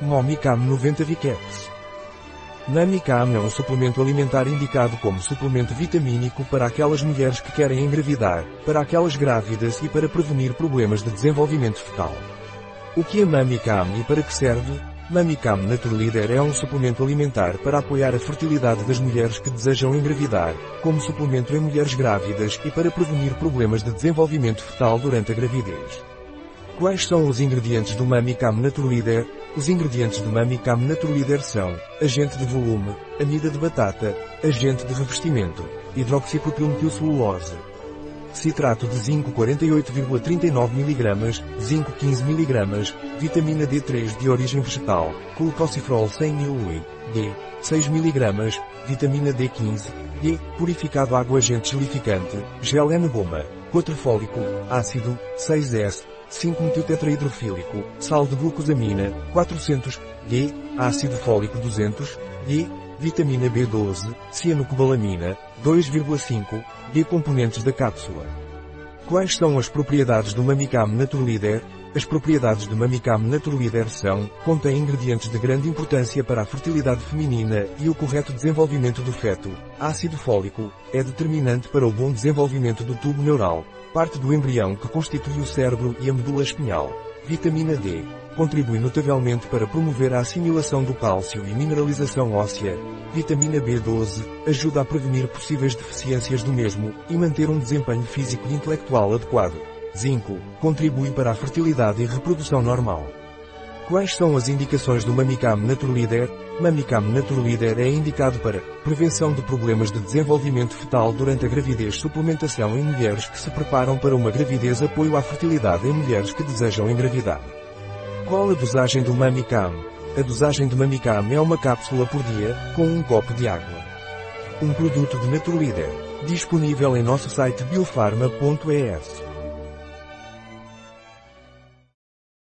Momicam 90 Vicaps. Namicam é um suplemento alimentar indicado como suplemento vitamínico para aquelas mulheres que querem engravidar, para aquelas grávidas e para prevenir problemas de desenvolvimento fetal. O que é Mamicam e para que serve? Mamicam Naturleader é um suplemento alimentar para apoiar a fertilidade das mulheres que desejam engravidar, como suplemento em mulheres grávidas e para prevenir problemas de desenvolvimento fetal durante a gravidez. Quais são os ingredientes do Mamicam Naturleader? Os ingredientes do Mamicam Naturleader são agente de volume, amida de batata, agente de revestimento, hidroxipropilmetilcelulose, citrato de zinco 48,39 mg, zinco 15 mg, vitamina D3 de origem vegetal, glucosifrol 100 ml, D, 6 mg, vitamina D15, D, purificado água agente gelificante, gel N-goma, cotrofólico, ácido, 6S, 5-metiltetraidrofílico, sal de glucosamina, 400, D, ácido fólico 200, D, vitamina B12, cianocobalamina, 2,5, D componentes da cápsula. Quais são as propriedades do Mamicam Naturleader? As propriedades do Mamicam Naturleader são, contém ingredientes de grande importância para a fertilidade feminina e o correto desenvolvimento do feto. Ácido fólico, é determinante para o bom desenvolvimento do tubo neural, parte do embrião que constitui o cérebro e a medula espinhal. Vitamina D. Contribui notavelmente para promover a assimilação do cálcio e mineralização óssea. Vitamina B12 ajuda a prevenir possíveis deficiências do mesmo e manter um desempenho físico e intelectual adequado. Zinco contribui para a fertilidade e reprodução normal. Quais são as indicações do Mamicam Naturleader? Mamicam Naturleader é indicado para prevenção de problemas de desenvolvimento fetal durante a gravidez, suplementação em mulheres que se preparam para uma gravidez, apoio à fertilidade em mulheres que desejam engravidar. Qual a dosagem do Mamicam? A dosagem de Mamicam é uma cápsula por dia, com um copo de água. Um produto de Naturleader, disponível em nosso site biofarma.es.